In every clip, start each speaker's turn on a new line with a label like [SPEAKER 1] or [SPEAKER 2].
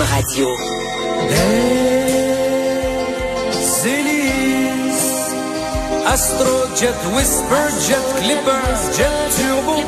[SPEAKER 1] Cube Radio.
[SPEAKER 2] Astrojet, Whisperjet, Clippers, Jet Turbo.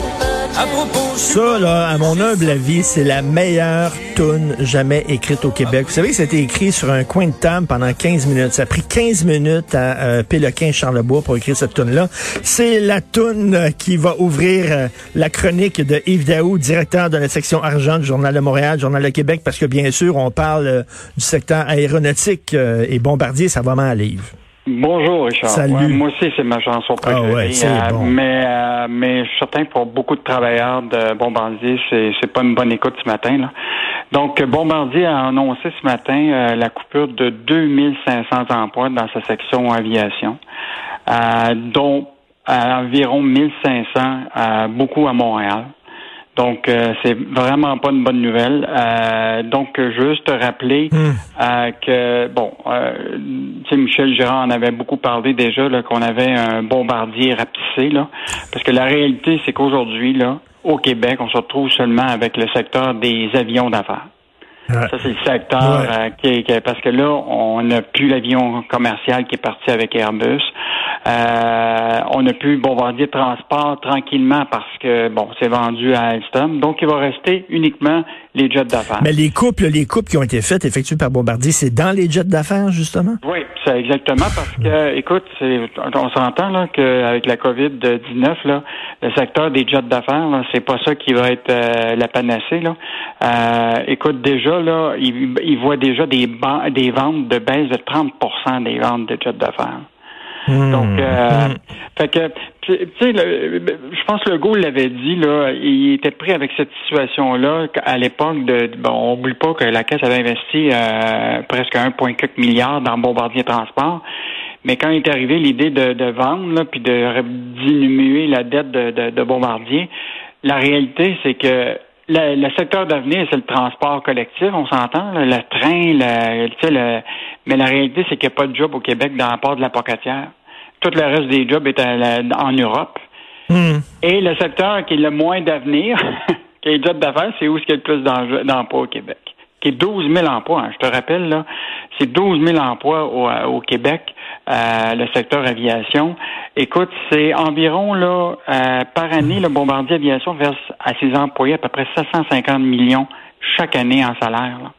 [SPEAKER 2] À propos,
[SPEAKER 3] Ça, là, à mon humble avis, c'est la meilleure tune jamais écrite au Québec. Vous savez que c'était écrit sur un coin de table pendant 15 minutes. Ça a pris 15 minutes à euh, Péloquin Charlebois pour écrire cette tune là C'est la tune qui va ouvrir euh, la chronique de Yves Daou, directeur de la section argent du Journal de Montréal, Journal de Québec, parce que bien sûr, on parle euh, du secteur aéronautique euh, et bombardier, ça va mal, Yves.
[SPEAKER 4] Bonjour Richard.
[SPEAKER 3] Salut.
[SPEAKER 4] Ouais, moi aussi c'est ma chanson préférée.
[SPEAKER 3] Ah ouais, c'est
[SPEAKER 4] Euh,
[SPEAKER 3] bon.
[SPEAKER 4] Mais euh, mais je suis certain que pour beaucoup de travailleurs de Bombardier, c'est c'est pas une bonne écoute ce matin là. Donc Bombardier a annoncé ce matin euh, la coupure de 2500 emplois dans sa section aviation, euh, dont euh, environ 1500 euh, beaucoup à Montréal. Donc, euh, c'est vraiment pas une bonne nouvelle. Euh, donc, juste rappeler euh, que, bon, euh, tu Michel Girard en avait beaucoup parlé déjà, là, qu'on avait un bombardier rapetissé, là. Parce que la réalité, c'est qu'aujourd'hui, là, au Québec, on se retrouve seulement avec le secteur des avions d'affaires.
[SPEAKER 3] Ouais.
[SPEAKER 4] Ça, c'est le secteur
[SPEAKER 3] Ouais.
[SPEAKER 4] euh, qui, est- qui parce que là, on n'a plus l'avion commercial qui est parti avec Airbus. Euh, on n'a plus Bombardier Transport tranquillement parce que bon, c'est vendu à Alstom. Donc, il va rester uniquement les jets d'affaires.
[SPEAKER 3] Mais les coupes, là, les coupes qui ont été faites, effectuées par Bombardier, c'est dans les jets d'affaires, justement?
[SPEAKER 4] Oui, c'est exactement parce que, écoute, on s'entend là qu'avec la COVID-19, là, le secteur des jets d'affaires, là, c'est pas ça qui va être euh, la panacée. Là. Euh, écoute, déjà, là, il, il voit déjà des, ban- des ventes de baisse de 30% des ventes de jets d'affaires. Donc, euh, fait que, je pense que le Legault l'avait dit, là, il était pris avec cette situation-là à l'époque de, bon, on oublie pas que la Caisse avait investi euh, presque 1,4 milliard dans Bombardier Transport. Mais quand est arrivé l'idée de, vendre, là, puis de diminuer la dette de, Bombardier, la réalité, c'est que le, secteur d'avenir, c'est le transport collectif, on s'entend, le train, le, le, mais la réalité, c'est qu'il n'y a pas de job au Québec dans la part de la pocatière. Tout le reste des jobs est à la- en Europe.
[SPEAKER 3] Hmm.
[SPEAKER 4] Et le secteur qui est le moins d'avenir, qui est les jobs d'affaires, c'est où il y a le plus d'emplois au Québec. Qui est 12 000 emplois. hein. Je te rappelle, là, c'est 12 000 emplois au, euh, au Québec, euh, le secteur aviation. Écoute, c'est environ, là, euh, par année, le Bombardier Aviation verse à ses employés à peu près 750 millions chaque année en salaire. là.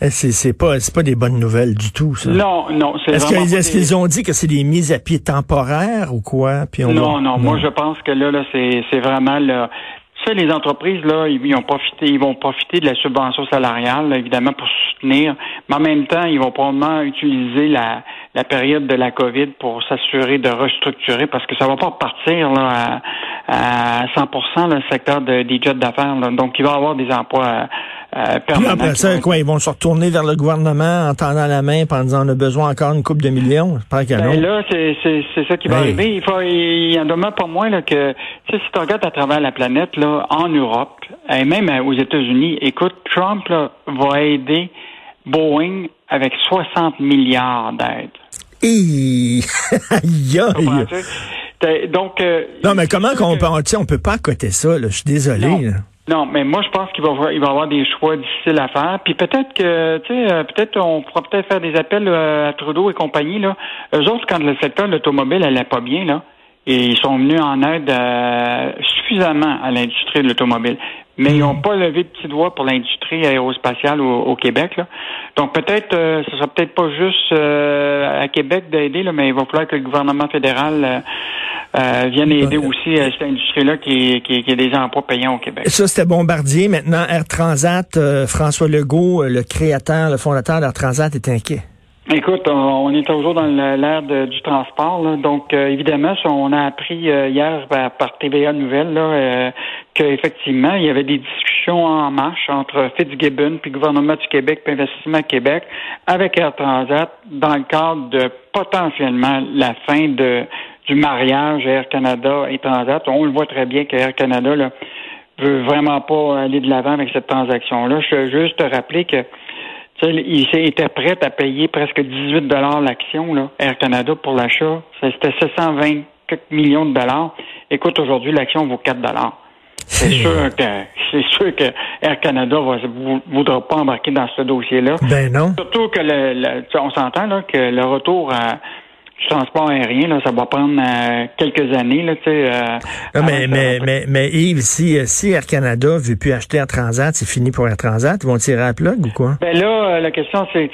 [SPEAKER 3] Eh, C'est, c'est pas, c'est pas des bonnes nouvelles du tout, ça.
[SPEAKER 4] Non, non, c'est
[SPEAKER 3] Est-ce, qu'ils,
[SPEAKER 4] des-
[SPEAKER 3] ont dit que c'est des mises à pied temporaires ou quoi? Puis on
[SPEAKER 4] Non,
[SPEAKER 3] va-
[SPEAKER 4] non, moi je pense que là, là c'est, c'est vraiment là. Tu sais, les entreprises, là, ils, ils ont profité, ils vont profiter de la subvention salariale, là, évidemment, pour soutenir, mais en même temps, ils vont probablement utiliser la, la période de la COVID pour s'assurer de restructurer parce que ça va pas repartir là, à, à 100 le secteur de- des jets d'affaires. là. Donc, il va y avoir des emplois euh,
[SPEAKER 3] Puis après ça, quoi, ils vont se retourner vers le gouvernement en tendant la main en disant on a besoin encore une coupe de millions.
[SPEAKER 4] Ben là, c'est, ça qui va
[SPEAKER 3] Hey.
[SPEAKER 4] arriver. Il faut, il y en demeure pas moins là, que, si tu regardes à travers la planète, là, en Europe, et même euh, aux États-Unis, écoute, Trump là, va aider Boeing avec 60 milliards d'aides. Donc, euh,
[SPEAKER 3] Non, mais comment qu'on peut, on peut pas accoter ça, là. Je suis désolé.
[SPEAKER 4] Non. mais moi je pense qu'il va avoir- il va avoir des choix difficiles à faire. Puis peut-être que tu sais, euh, peut-être on pourra peut-être faire des appels euh, à Trudeau et compagnie là. Eux autres, quand le secteur de l'automobile allait pas bien là, et ils sont venus en aide euh, suffisamment à l'industrie de l'automobile. Mais ils n'ont pas levé de petit doigt pour l'industrie aérospatiale au, au Québec. Là. Donc peut-être, euh, ce sera peut-être pas juste euh, à Québec d'aider, là, mais il va falloir que le gouvernement fédéral euh, euh, vienne aider aussi euh, cette industrie-là qui, qui, qui a des emplois payants au Québec.
[SPEAKER 3] Ça, c'était Bombardier. Maintenant, Air Transat, euh, François Legault, euh, le créateur, le fondateur d'Air Transat, est inquiet.
[SPEAKER 4] Écoute, on, est toujours dans l'ère du transport. là. Donc, euh, évidemment, on a appris euh, hier par, par TVA Nouvelle là, euh, qu'effectivement, il y avait des discussions en marche entre Fitzgibbon, puis le gouvernement du Québec, puis Investissement Québec, avec Air Transat, dans le cadre de potentiellement la fin de du mariage Air Canada et Transat. On le voit très bien que Air Canada là, veut vraiment pas aller de l'avant avec cette transaction-là. Je veux juste te rappeler que il était prêt à payer presque 18 dollars l'action, là, Air Canada, pour l'achat. C'était 720 quelques millions de dollars. Écoute, aujourd'hui, l'action vaut 4 dollars. C'est sûr que c'est sûr que Air Canada ne voudra pas embarquer dans ce dossier-là.
[SPEAKER 3] Ben non.
[SPEAKER 4] Surtout que le, on s'entend là que le retour à transport aérien, là, ça va prendre euh, quelques années. Là, euh,
[SPEAKER 3] mais, mais, mais, mais, Yves, si, euh, si Air Canada veut plus acheter Air Transat, c'est fini pour Air Transat, ils vont tirer à plug ou quoi?
[SPEAKER 4] Ben là, la question, c'est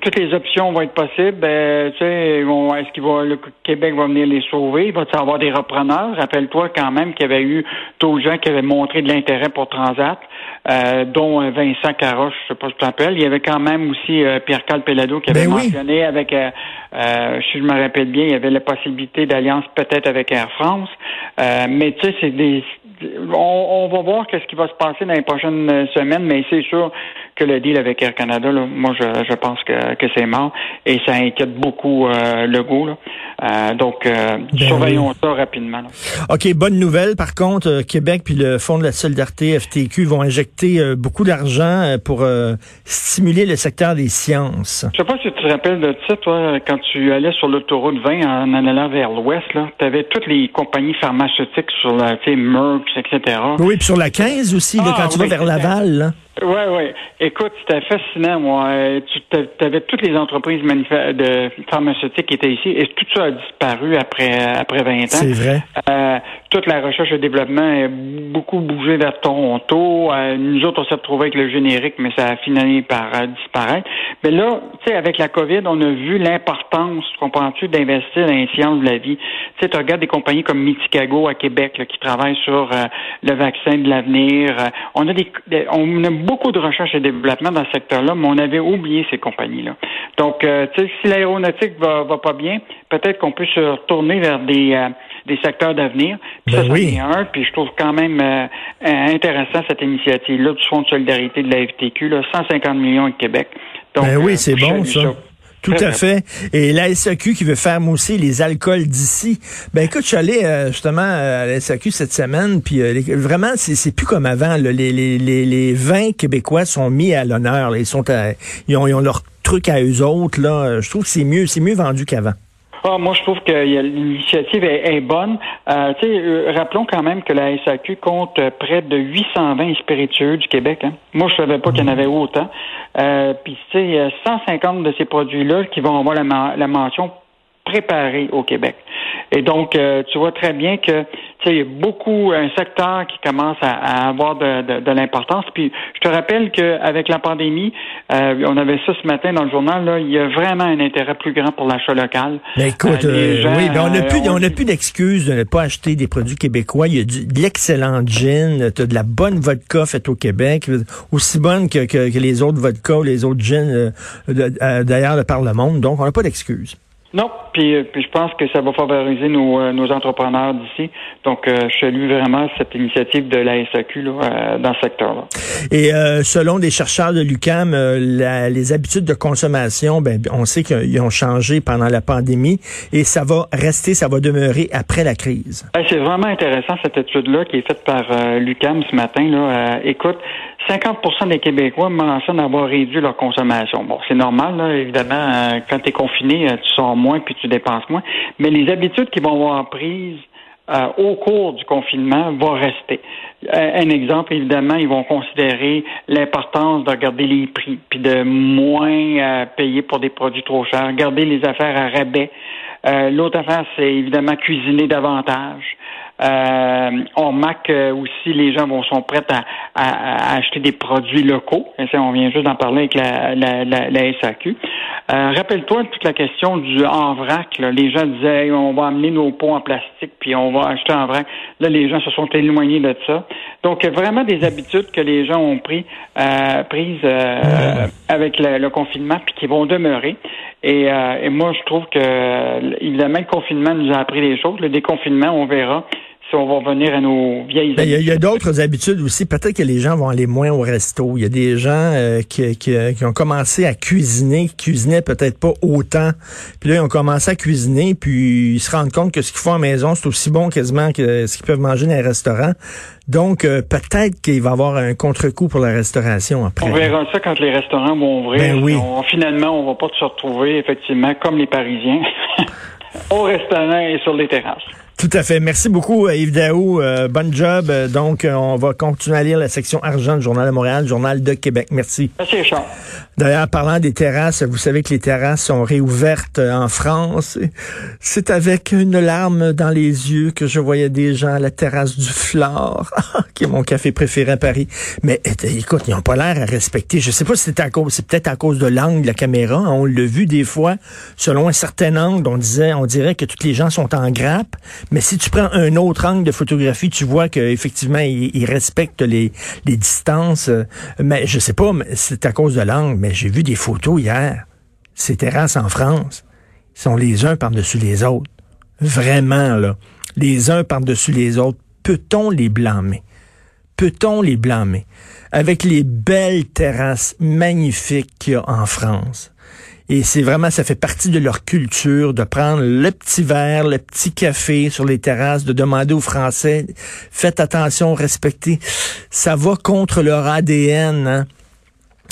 [SPEAKER 4] toutes les options vont être possibles. Ben, est-ce qu'il va le Québec va venir les sauver? Il va y avoir des repreneurs? Rappelle-toi quand même qu'il y avait eu tous les gens qui avaient montré de l'intérêt pour Transat. Euh, dont Vincent Caroche, je sais pas si tu t'appelles. Il y avait quand même aussi Pierre-Carl Pelado qui avait ben mentionné avec, si je me rappelle bien, il y avait la possibilité d'alliance peut-être avec Air France. Euh, mais tu sais, c'est des. On, va voir qu'est-ce qui va se passer dans les prochaines semaines, mais c'est sûr que le deal avec Air Canada, là, moi, je, je pense que, que c'est mort et ça inquiète beaucoup euh, le goût. Euh, donc, euh, ben surveillons ça rapidement.
[SPEAKER 3] OK, bonne nouvelle. Par contre, euh, Québec puis le Fonds de la solidarité FTQ vont injecter beaucoup d'argent pour stimuler le secteur des sciences.
[SPEAKER 4] Je sais pas si tu te rappelles de ça, toi, quand tu allais sur l'autoroute 20 en, en allant vers l'ouest, là, tu avais toutes les compagnies pharmaceutiques sur la, tu sais, Merck, etc.
[SPEAKER 3] Oui, puis sur la 15 aussi, là, ah, quand tu vas vers Laval. Là.
[SPEAKER 4] Oui, oui. Écoute, c'était fascinant, moi. Tu avais toutes les entreprises de pharmaceutiques qui étaient ici et tout ça a disparu après après 20 ans.
[SPEAKER 3] C'est vrai.
[SPEAKER 4] Euh, toute la recherche et développement a beaucoup bougé vers Toronto. Euh, nous autres, on s'est retrouvés avec le générique, mais ça a fini par euh, disparaître. Mais là, tu sais, avec la COVID, on a vu l'importance, comprends-tu, d'investir dans les sciences de la vie. Tu sais, tu regardes des compagnies comme Miticago à Québec qui travaillent sur euh, le vaccin de l'avenir. on a des, on a beaucoup de recherche et développement dans ce secteur-là, mais on avait oublié ces compagnies-là. Donc, tu sais, si l'aéronautique va, va pas bien, peut-être qu'on peut se retourner vers des des secteurs d'avenir. Puis ben ça, oui. un. Puis je trouve quand même euh, intéressant cette initiative-là du Fonds de solidarité de la FTQ, là, 150 millions de Québec.
[SPEAKER 3] Donc, ben oui, euh, c'est bon ça. Tout à fait. Et la SAQ qui veut faire mousser les alcools d'ici. Ben écoute, je suis allé euh, justement à la SAQ cette semaine, puis vraiment, c'est plus comme avant. Les, les, les, les, vins québécois sont mis à l'honneur. Ils sont ils, ont, ils ont leur truc à eux autres. Là. Je trouve que c'est mieux, c'est mieux vendu qu'avant.
[SPEAKER 4] Ah, moi, je trouve que l'initiative est, bonne. Euh, euh, rappelons quand même que la SAQ compte près de 820 spiritueux du Québec. Hein. Moi, je savais pas qu'il y en avait autant. Euh, Puis, tu sais, 150 de ces produits-là qui vont avoir la, la mention préparés au Québec. Et donc, euh, tu vois très bien que il y a beaucoup un secteur qui commence à, avoir de, de, l'importance. Puis je te rappelle qu'avec la pandémie, euh, on avait ça ce matin dans le journal, là, il y a vraiment un intérêt plus grand pour l'achat local.
[SPEAKER 3] Mais écoute, euh, oui, mais on n'a plus, on plus d'excuses de ne pas acheter des produits québécois. Il y a du, de l'excellent gin, tu as de la bonne vodka faite au Québec, aussi bonne que, que, les autres vodkas ou les autres gins d'ailleurs par le monde. Donc, on n'a pas d'excuses.
[SPEAKER 4] Non, puis, euh, puis je pense que ça va favoriser nos, euh, nos entrepreneurs d'ici. Donc, euh, je salue vraiment cette initiative de la SAQ là, dans ce secteur-là.
[SPEAKER 3] Et selon des chercheurs de l'UCAM, les habitudes de consommation, ben, on sait qu'ils ont changé pendant la pandémie et ça va rester, ça va demeurer après la crise.
[SPEAKER 4] C'est vraiment intéressant cette étude-là qui est faite par l'UCAM ce matin. Là. écoute, 50% des Québécois mentionnent avoir réduit leur consommation. Bon, c'est normal, là, évidemment, quand tu es confiné, tu sors moins puis tu dépenses moins. Mais les habitudes qui vont avoir prises euh, au cours du confinement vont rester. Euh, un exemple, évidemment, ils vont considérer l'importance de regarder les prix, puis de moins euh, payer pour des produits trop chers, regarder les affaires à rabais. L'autre affaire, c'est évidemment cuisiner davantage. Euh, on remarque aussi les gens vont sont prêts à, acheter des produits locaux. on vient juste d'en parler avec la, la, la, SAQ. Euh, rappelle-toi toute la question du en vrac. Les gens disaient on va amener nos pots en plastique puis on va acheter en vrac. Là, les gens se sont éloignés de ça. Donc, vraiment des habitudes que les gens ont pris euh, prises euh, avec le, confinement puis qui vont demeurer. Et, et moi, je trouve que évidemment, le confinement nous a appris des choses. Le déconfinement, on verra si on va revenir à nos vieilles
[SPEAKER 3] ben, Il y a, d'autres habitudes aussi. Peut-être que les gens vont aller moins au resto. Il y a des gens euh, qui, qui, qui, ont commencé à cuisiner, qui cuisinaient peut-être pas autant. Puis là, ils ont commencé à cuisiner, puis ils se rendent compte que ce qu'ils font à la maison, c'est aussi bon quasiment que ce qu'ils peuvent manger dans les restaurants. Donc, euh, peut-être qu'il va y avoir un contre-coup pour la restauration après.
[SPEAKER 4] On verra ça quand les restaurants vont ouvrir.
[SPEAKER 3] Ben oui.
[SPEAKER 4] finalement, on va pas se retrouver, effectivement, comme les Parisiens, au restaurant et sur les terrasses.
[SPEAKER 3] Tout à fait. Merci beaucoup, Yves Daou. Euh, bonne job. Donc, on va continuer à lire la section argent du Journal de Montréal, Journal de Québec. Merci.
[SPEAKER 4] Merci, Charles.
[SPEAKER 3] D'ailleurs, parlant des terrasses, vous savez que les terrasses sont réouvertes en France. C'est avec une larme dans les yeux que je voyais des gens à la terrasse du Flore, qui est mon café préféré à Paris. Mais écoute, ils n'ont pas l'air à respecter. Je sais pas si c'est à cause, c'est peut-être à cause de l'angle de la caméra. On l'a vu des fois, selon un certain angle, on disait, on dirait que tous les gens sont en grappe. Mais si tu prends un autre angle de photographie, tu vois qu'effectivement, ils, ils respectent les, distances. Mais je sais pas, c'est à cause de l'angle j'ai vu des photos hier. Ces terrasses en France sont les uns par-dessus les autres. Vraiment, là. Les uns par-dessus les autres. Peut-on les blâmer? Peut-on les blâmer? Avec les belles terrasses magnifiques qu'il y a en France. Et c'est vraiment, ça fait partie de leur culture de prendre le petit verre, le petit café sur les terrasses, de demander aux Français, faites attention, respectez. Ça va contre leur ADN. Hein?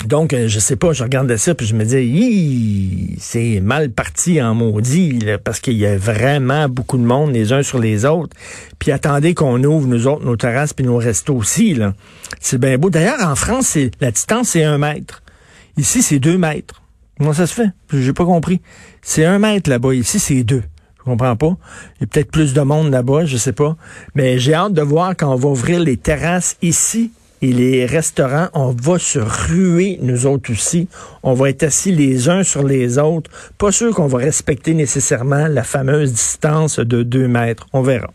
[SPEAKER 3] Donc, euh, je sais pas, je regardais ça, puis je me disais, c'est mal parti en maudit, parce qu'il y a vraiment beaucoup de monde les uns sur les autres. Puis attendez qu'on ouvre, nous autres, nos terrasses, puis nos restos aussi. là. C'est bien beau. D'ailleurs, en France, la distance, c'est un mètre. Ici, c'est deux mètres. Comment ça se fait? J'ai pas compris. C'est un mètre là-bas. Ici, c'est deux. Je comprends pas. Il y a peut-être plus de monde là-bas, je sais pas. Mais j'ai hâte de voir quand on va ouvrir les terrasses ici et les restaurants, on va se ruer, nous autres aussi. On va être assis les uns sur les autres. Pas sûr qu'on va respecter nécessairement la fameuse distance de deux mètres. On verra.